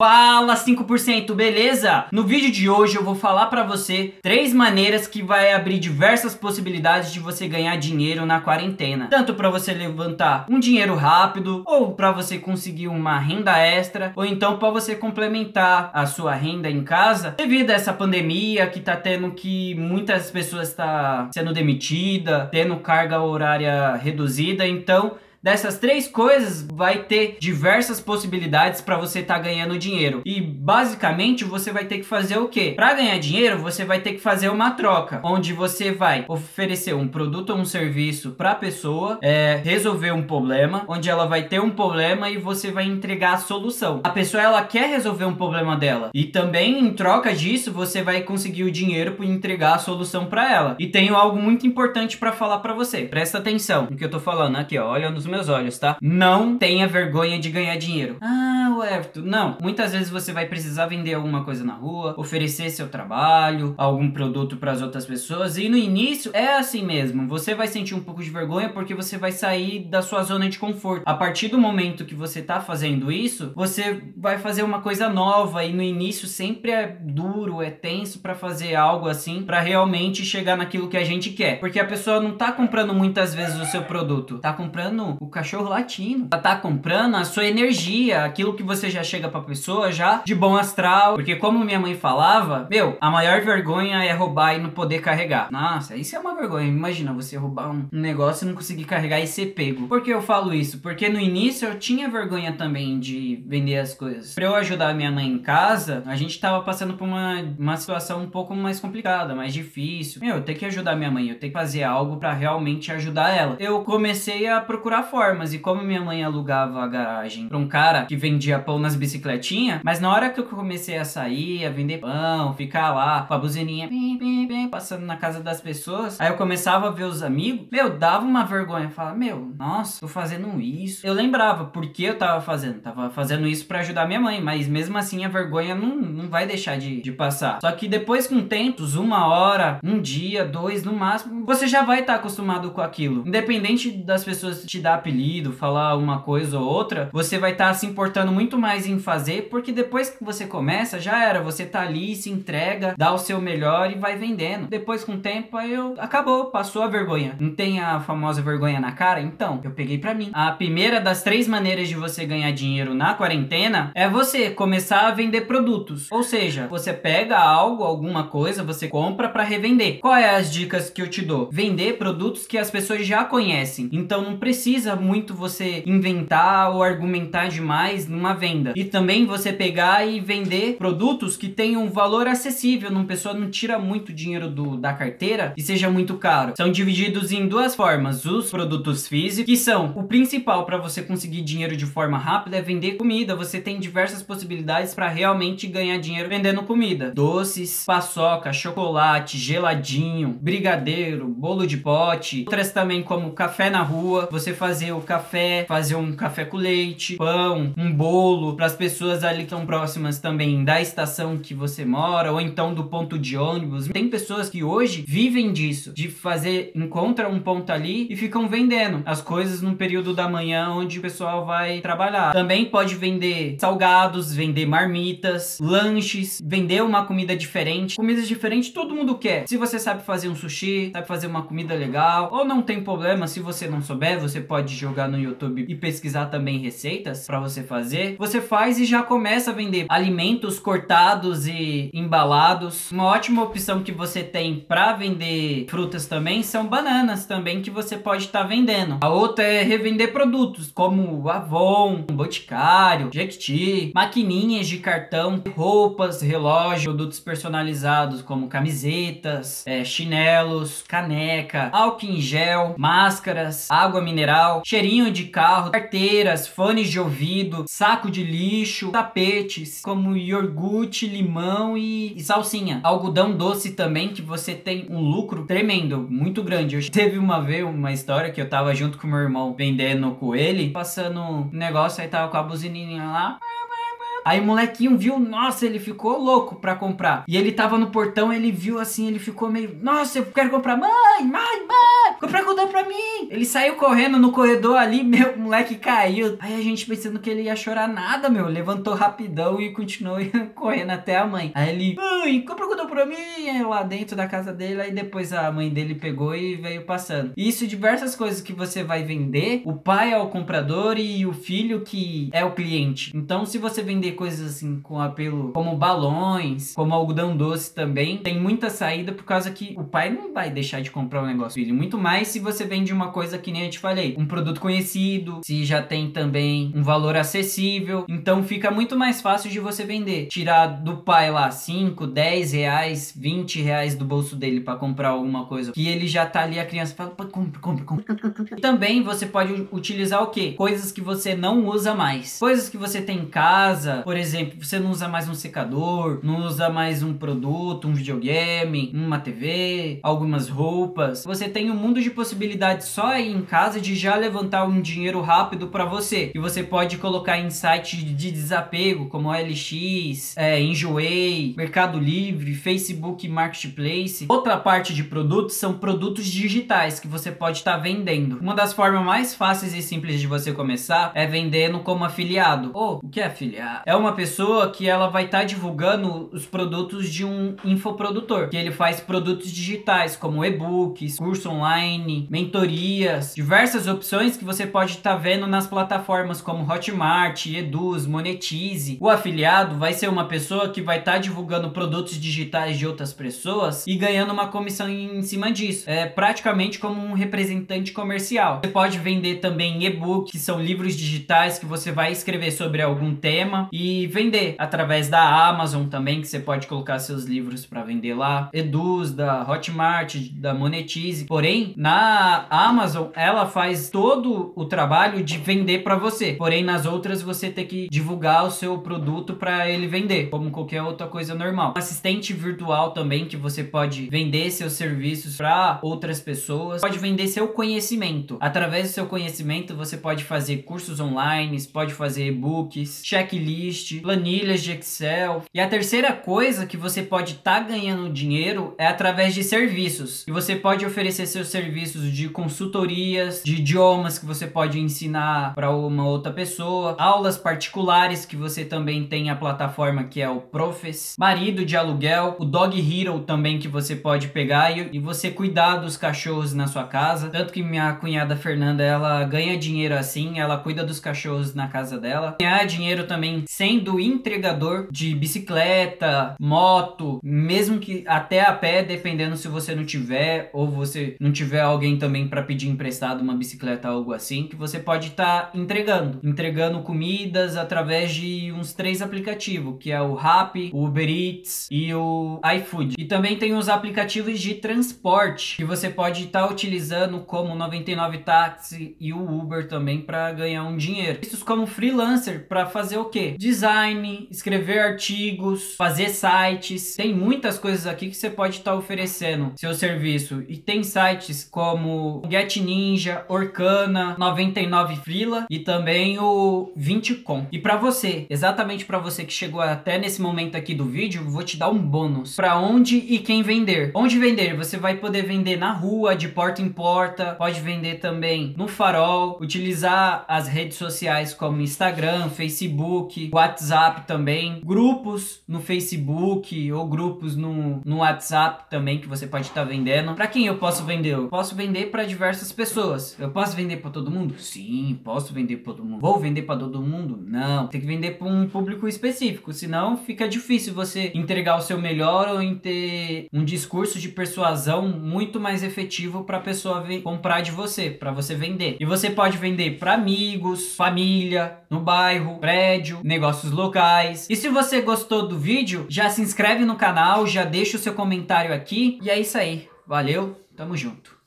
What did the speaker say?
Fala 5%, beleza? No vídeo de hoje eu vou falar pra você três maneiras que vai abrir diversas possibilidades de você ganhar dinheiro na quarentena. Tanto pra você levantar um dinheiro rápido, ou pra você conseguir uma renda extra, ou então pra você complementar a sua renda em casa, devido a essa pandemia que tá tendo que muitas pessoas tá sendo demitida, tendo carga horária reduzida, então Dessas três coisas vai ter diversas possibilidades para você estar tá ganhando dinheiro. E basicamente você vai ter que fazer o quê? Para ganhar dinheiro, você vai ter que fazer uma troca, onde você vai oferecer um produto ou um serviço para a pessoa, é, resolver um problema, onde ela vai ter um problema e você vai entregar a solução. A pessoa ela quer resolver um problema dela e também em troca disso você vai conseguir o dinheiro para entregar a solução para ela. E tenho algo muito importante para falar para você. Presta atenção no que eu tô falando aqui, ó. Olha nos meus olhos, tá? Não tenha vergonha de ganhar dinheiro. Ah, o Everton, não. Muitas vezes você vai precisar vender alguma coisa na rua, oferecer seu trabalho, algum produto para as outras pessoas e no início é assim mesmo. Você vai sentir um pouco de vergonha porque você vai sair da sua zona de conforto. A partir do momento que você tá fazendo isso, você vai fazer uma coisa nova e no início sempre é duro, é tenso para fazer algo assim, para realmente chegar naquilo que a gente quer. Porque a pessoa não tá comprando muitas vezes o seu produto, tá comprando o cachorro latino. Ela tá comprando a sua energia, aquilo que você já chega pra pessoa já de bom astral. Porque como minha mãe falava, meu, a maior vergonha é roubar e não poder carregar. Nossa, isso é uma vergonha. Imagina você roubar um negócio e não conseguir carregar e ser pego. Por que eu falo isso? Porque no início eu tinha vergonha também de vender as coisas. Pra eu ajudar minha mãe em casa, a gente tava passando por uma, uma situação um pouco mais complicada, mais difícil. Meu, eu tenho que ajudar minha mãe, eu tenho que fazer algo para realmente ajudar ela. Eu comecei a procurar formas. E como minha mãe alugava a garagem pra um cara que vendia pão nas bicicletinhas, mas na hora que eu comecei a sair, a vender pão, ficar lá com a buzininha passando na casa das pessoas, aí eu começava a ver os amigos, meu, dava uma vergonha. Falava, meu, nossa, tô fazendo isso. Eu lembrava por que eu tava fazendo. Tava fazendo isso para ajudar minha mãe, mas mesmo assim a vergonha não, não vai deixar de, de passar. Só que depois com tempos, uma hora, um dia, dois no máximo, você já vai estar tá acostumado com aquilo. Independente das pessoas te dar apelido, falar uma coisa ou outra, você vai estar tá se importando muito mais em fazer, porque depois que você começa, já era, você tá ali, se entrega, dá o seu melhor e vai vendendo. Depois com o tempo, aí eu acabou, passou a vergonha. Não tem a famosa vergonha na cara? Então, eu peguei para mim. A primeira das três maneiras de você ganhar dinheiro na quarentena é você começar a vender produtos. Ou seja, você pega algo, alguma coisa, você compra para revender. Qual é as dicas que eu te dou? Vender produtos que as pessoas já conhecem. Então não precisa precisa muito você inventar ou argumentar demais numa venda. E também você pegar e vender produtos que tenham um valor acessível, não pessoa não tira muito dinheiro do, da carteira e seja muito caro. São divididos em duas formas: os produtos físicos, que são o principal para você conseguir dinheiro de forma rápida é vender comida. Você tem diversas possibilidades para realmente ganhar dinheiro vendendo comida: doces, paçoca, chocolate, geladinho, brigadeiro, bolo de pote. Outras também como café na rua. Você faz fazer o café, fazer um café com leite, pão, um bolo para as pessoas ali tão próximas também da estação que você mora ou então do ponto de ônibus. Tem pessoas que hoje vivem disso, de fazer encontra um ponto ali e ficam vendendo as coisas no período da manhã onde o pessoal vai trabalhar. Também pode vender salgados, vender marmitas, lanches, vender uma comida diferente. Comidas diferentes todo mundo quer. Se você sabe fazer um sushi, sabe fazer uma comida legal, ou não tem problema se você não souber, você pode jogar no YouTube e pesquisar também receitas para você fazer, você faz e já começa a vender alimentos cortados e embalados. Uma ótima opção que você tem para vender frutas também são bananas também que você pode estar tá vendendo. A outra é revender produtos como Avon, Boticário, Jequiti, maquininhas de cartão, roupas, relógio, produtos personalizados como camisetas, é, chinelos, caneca, álcool em gel, máscaras, água mineral, cheirinho de carro, carteiras, fones de ouvido, saco de lixo, tapetes, como iogurte, limão e, e salsinha. Algodão doce também, que você tem um lucro tremendo, muito grande. Eu teve uma vez uma história que eu tava junto com meu irmão vendendo com ele, passando um negócio, aí tava com a buzininha lá. Aí o molequinho viu, nossa, ele ficou louco pra comprar. E ele tava no portão, ele viu assim, ele ficou meio, nossa, eu quero comprar, mãe, mãe, mãe. Algodão pra mim. Ele saiu correndo no corredor ali, meu moleque caiu. Aí a gente pensando que ele ia chorar nada, meu. Levantou rapidão e continuou correndo até a mãe. Aí ele, mãe, algodão pra mim. Aí lá dentro da casa dele, aí depois a mãe dele pegou e veio passando. Isso, diversas coisas que você vai vender, o pai é o comprador e o filho que é o cliente. Então, se você vender coisas assim com apelo, como balões, como algodão doce também, tem muita saída por causa que o pai não vai deixar de comprar o um negócio filho. Muito mais se você vende uma coisa que nem eu te falei, um produto conhecido, se já tem também um valor acessível. Então, fica muito mais fácil de você vender. Tirar do pai lá 5, 10 reais, 20 reais do bolso dele para comprar alguma coisa que ele já tá ali, a criança fala, compra, compra, compra. Também você pode utilizar o que? Coisas que você não usa mais. Coisas que você tem em casa, por exemplo, você não usa mais um secador, não usa mais um produto, um videogame, uma TV, algumas roupas. Você tem um mundo de possibilidades só aí em casa de já levantar um dinheiro rápido para você. E você pode colocar em sites de desapego, como LX, é, Enjoei, Mercado Livre, Facebook Marketplace. Outra parte de produtos são produtos digitais que você pode estar tá vendendo. Uma das formas mais fáceis e simples de você começar é vendendo como afiliado. Ou, oh, o que é afiliado? É uma pessoa que ela vai estar tá divulgando os produtos de um infoprodutor, que ele faz produtos digitais como e-books, curso online, mentorias, diversas opções que você pode estar tá vendo nas plataformas como Hotmart, Eduz, Monetize. O afiliado vai ser uma pessoa que vai estar tá divulgando produtos digitais de outras pessoas e ganhando uma comissão em cima disso. É praticamente como um representante comercial. Você pode vender também e-book, que são livros digitais que você vai escrever sobre algum tema e vender através da Amazon também, que você pode colocar seus livros para vender lá. Eduz, da Hotmart, da Monetize. Porém, na Amazon, ela faz todo o trabalho de vender para você. Porém, nas outras você tem que divulgar o seu produto para ele vender, como qualquer outra coisa normal. Assistente virtual também que você pode vender seus serviços para outras pessoas. Pode vender seu conhecimento. Através do seu conhecimento, você pode fazer cursos online, pode fazer e-books, checklist, planilhas de Excel. E a terceira coisa que você pode estar tá ganhando dinheiro é através de serviços. E você pode oferecer seus serviços de consultorias, de idiomas que você pode ensinar para uma outra pessoa, aulas particulares que você também tem a plataforma que é o Profes, marido de aluguel, o Dog Hero também que você pode pegar e, e você cuidar dos cachorros na sua casa. Tanto que minha cunhada Fernanda, ela ganha dinheiro assim, ela cuida dos cachorros na casa dela. Ganhar dinheiro também sendo entregador de bicicleta, moto, mesmo que até a pé, dependendo se você não tiver ou você não tiver alguém também para pedir emprestado uma bicicleta algo assim, que você pode estar tá entregando, entregando comidas através de uns três aplicativos, que é o Rappi, o Uber Eats e o iFood. E também tem os aplicativos de transporte que você pode estar tá utilizando como 99 Táxi e o Uber também para ganhar um dinheiro. Isso como freelancer para fazer o que? Design, escrever artigos, fazer sites. Tem muitas coisas aqui que você pode estar tá oferecendo seu serviço. E tem sites como Get Ninja, Orkana, 99 Freela e também o 20com. E para você, exatamente para você que chegou até nesse momento aqui do vídeo, vou te dar um bônus. Para onde e quem vender? Onde vender? Você vai poder vender na rua, de porta em porta, pode vender também no farol, utilizar as redes sociais como Instagram, Facebook, WhatsApp também, grupos no Facebook ou grupos no, no WhatsApp também que você pode estar tá vendendo. Para quem eu posso vender? Eu posso vender para diversas pessoas. Eu posso vender para todo mundo? Sim, posso vender para todo mundo. Vou vender para todo mundo? Não. Tem que vender para um público específico, senão fica difícil você entregar o seu melhor ou em ter um discurso de persuasão muito mais efetivo para a pessoa comprar de você, para você vender. E você pode vender para amigos, família, no bairro, prédio, negócios locais. E se você gostou do vídeo, já se inscreve no canal, já deixa o seu comentário aqui. E é isso aí. Valeu, tamo junto.